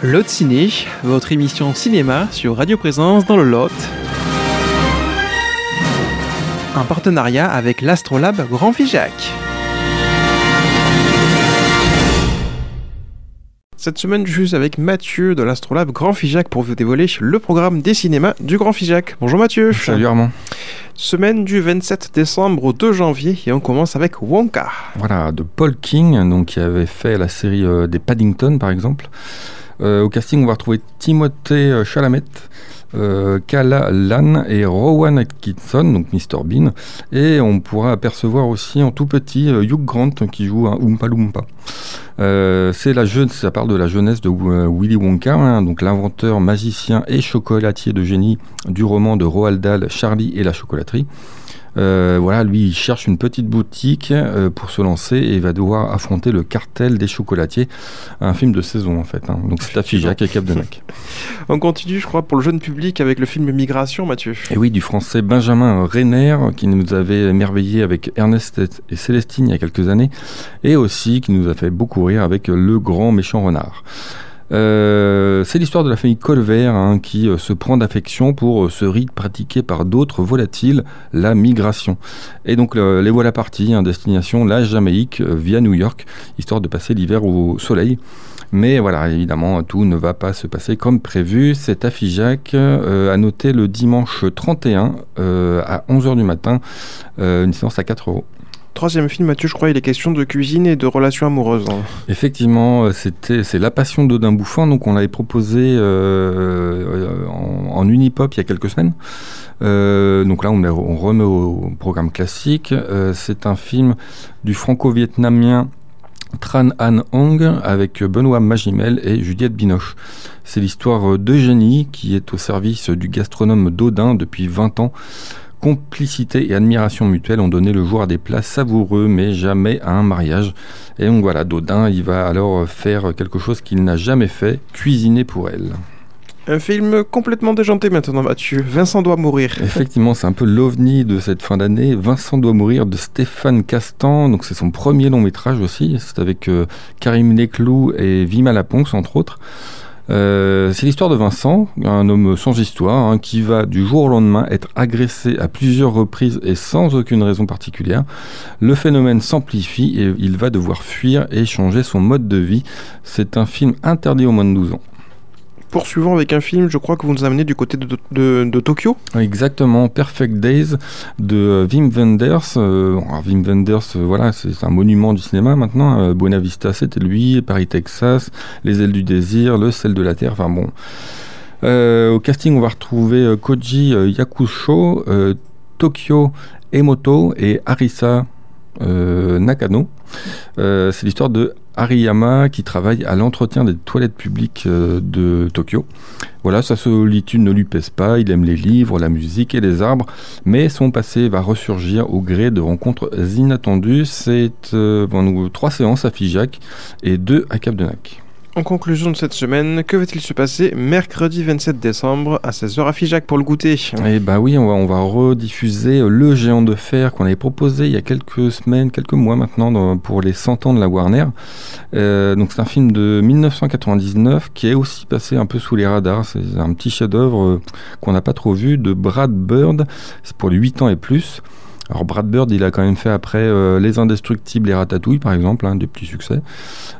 Lot Ciné, votre émission cinéma sur Radio Présence dans le Lot. Un partenariat avec l'Astrolabe Grand Figeac. Cette semaine, je suis avec Mathieu de l'Astrolabe Grand Figeac pour vous dévoiler le programme des cinémas du Grand Figeac. Bonjour Mathieu. Salut Armand. Semaine du 27 décembre au 2 janvier et on commence avec Wonka. Voilà, de Paul King, donc qui avait fait la série euh, des Paddington par exemple. Euh, au casting, on va retrouver Timothée euh, Chalamet, euh, Kala Lan et Rowan Atkinson, donc Mr Bean. Et on pourra apercevoir aussi en tout petit Hugh Grant qui joue un Oompa Loompa. C'est la ça parle de la jeunesse de Willy Wonka, hein, donc l'inventeur, magicien et chocolatier de génie du roman de Roald Dahl, Charlie et la chocolaterie. Euh, voilà, lui, il cherche une petite boutique euh, pour se lancer et va devoir affronter le cartel des chocolatiers. Un film de saison, en fait. hein. Donc, c'est à Figeac et Cap de Nac. On continue, je crois, pour le jeune public avec le film Migration, Mathieu. Et oui, du français Benjamin Renner, qui nous avait émerveillé avec Ernest et Célestine il y a quelques années, et aussi qui nous a fait beaucoup rire avec Le Grand Méchant Renard. Euh, c'est l'histoire de la famille Colvert hein, qui euh, se prend d'affection pour euh, ce rite pratiqué par d'autres volatiles, la migration. Et donc le- les voilà partis, hein, destination la Jamaïque via New York, histoire de passer l'hiver au soleil. Mais voilà, évidemment, tout ne va pas se passer comme prévu. C'est à Figeac, euh, à noter le dimanche 31 euh, à 11h du matin, une séance à 4 euros. Troisième film, Mathieu, je crois, il est question de cuisine et de relations amoureuses. Effectivement, euh, c'était c'est la passion d'Odin Bouffant, donc on l'avait proposé euh, euh, en, unipop il y a quelques semaines. Donc là, on, met- on remet au programme classique. C'est un film du franco-vietnamien Tran An Hong avec Benoît Magimel et Juliette Binoche. C'est l'histoire d'Eugénie qui est au service du gastronome d'Odin depuis 20 ans. Complicité et admiration mutuelle ont donné le jour à des plats savoureux, mais jamais à un mariage. Et donc voilà, Dodin, il va alors faire quelque chose qu'il n'a jamais fait, cuisiner pour elle. Un film complètement déjanté maintenant, Mathieu. Vincent doit mourir. Effectivement, c'est un peu l'ovni de cette fin d'année. Vincent doit mourir de Stéphane Castan, donc c'est son premier long métrage aussi. C'est avec euh, Karim Leclou et Vima Laponce, entre autres. Euh, c'est l'histoire de Vincent, un homme sans histoire, hein, qui va du jour au lendemain être agressé à plusieurs reprises et sans aucune raison particulière. Le phénomène s'amplifie et il va devoir fuir et changer son mode de vie. C'est un film interdit aux moins de 12 ans. Poursuivons avec un film, je crois que vous nous amenez du côté de, Tokyo. Exactement, Perfect Days de euh, Wim Wenders. Euh, Wim Wenders, euh, voilà, c'est un monument du cinéma maintenant. Buena Vista, c'était lui. Paris, Texas, Les ailes du désir, Le sel de la terre. Enfin bon. Au casting, on va retrouver Koji Yakusho, Tokyo Emoto et Arisa Nakano. Euh, c'est l'histoire de Ariyama qui travaille à l'entretien des toilettes publiques euh, de Tokyo. Voilà, sa solitude ne lui pèse pas, il aime les livres, la musique et les arbres, mais son passé va ressurgir au gré de rencontres inattendues. C'est euh, trois séances à Figeac et deux à Cap de Nac. En conclusion de cette semaine, que va-t-il se passer mercredi 27 décembre à 16h à Figeac pour le goûter? Et bah oui, on va, rediffuser euh, Le Géant de Fer qu'on avait proposé il y a quelques semaines, quelques mois maintenant pour les 100 ans de la Warner. Euh, donc c'est un film de 1999 qui est aussi passé un peu sous les radars. C'est un petit chef-d'œuvre euh, qu'on n'a pas trop vu de Brad Bird. C'est pour les 8 ans et plus. Alors Brad Bird, il a quand même fait après euh, Les Indestructibles et Ratatouille, par exemple, hein, des petits succès.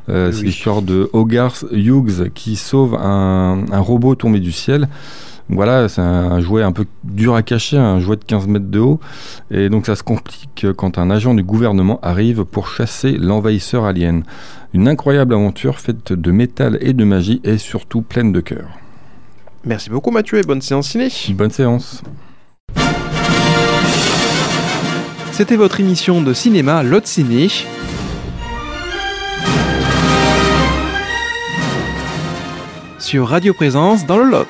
Euh, C'est l'histoire de Hogarth Hughes qui sauve un, un robot tombé du ciel. Voilà, c'est un jouet un peu dur à cacher, un jouet de 15 mètres de haut. Et donc ça se complique quand un agent du gouvernement arrive pour chasser l'envahisseur alien. Une incroyable aventure faite de métal et de magie et surtout pleine de cœur. Merci beaucoup Mathieu et bonne séance ciné. Bonne séance. C'était votre émission de cinéma Lot Ciné. Sur Radio Présence dans le Lot.